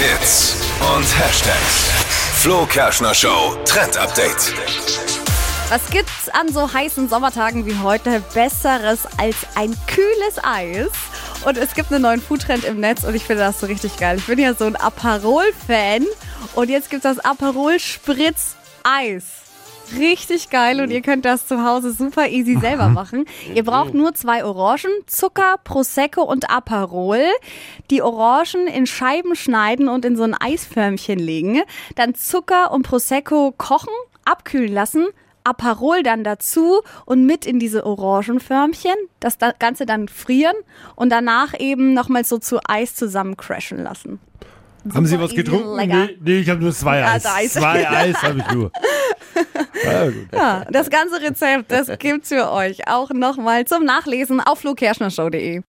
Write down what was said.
Hits und Hashtags. Flo Kerschner Show Trend Update. Was gibt's an so heißen Sommertagen wie heute Besseres als ein kühles Eis? Und es gibt einen neuen Foodtrend im Netz und ich finde das so richtig geil. Ich bin ja so ein Aperol-Fan und jetzt gibt's das Aperol Spritz Eis. Richtig geil und ihr könnt das zu Hause super easy selber machen. Ihr braucht nur zwei Orangen, Zucker, Prosecco und Aperol. Die Orangen in Scheiben schneiden und in so ein Eisförmchen legen. Dann Zucker und Prosecco kochen, abkühlen lassen. Aperol dann dazu und mit in diese Orangenförmchen, das Ganze dann frieren und danach eben nochmal so zu Eis zusammen crashen lassen. Haben Sie Super was getrunken? Nee, nee ich habe nur zwei Eis. Also Eis. Zwei Eis habe ich nur. Ja, das ganze Rezept, das gibt's für euch auch nochmal zum Nachlesen auf flokerschnershow.de.